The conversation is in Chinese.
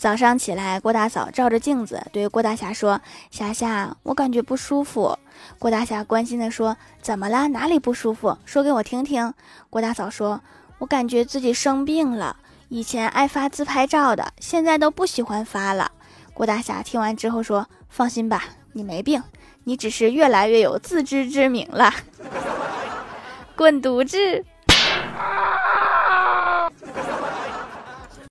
早上起来，郭大嫂照着镜子对郭大侠说：「霞霞，我感觉不舒服。」郭大侠关心地说：「怎么了？哪里不舒服？说给我听听。」郭大嫂说：「我感觉自己生病了，以前爱发自拍照的，现在都不喜欢发了。」郭大侠听完之后说：「放心吧，你没病，你只是越来越有自知之明了。」滚犊子！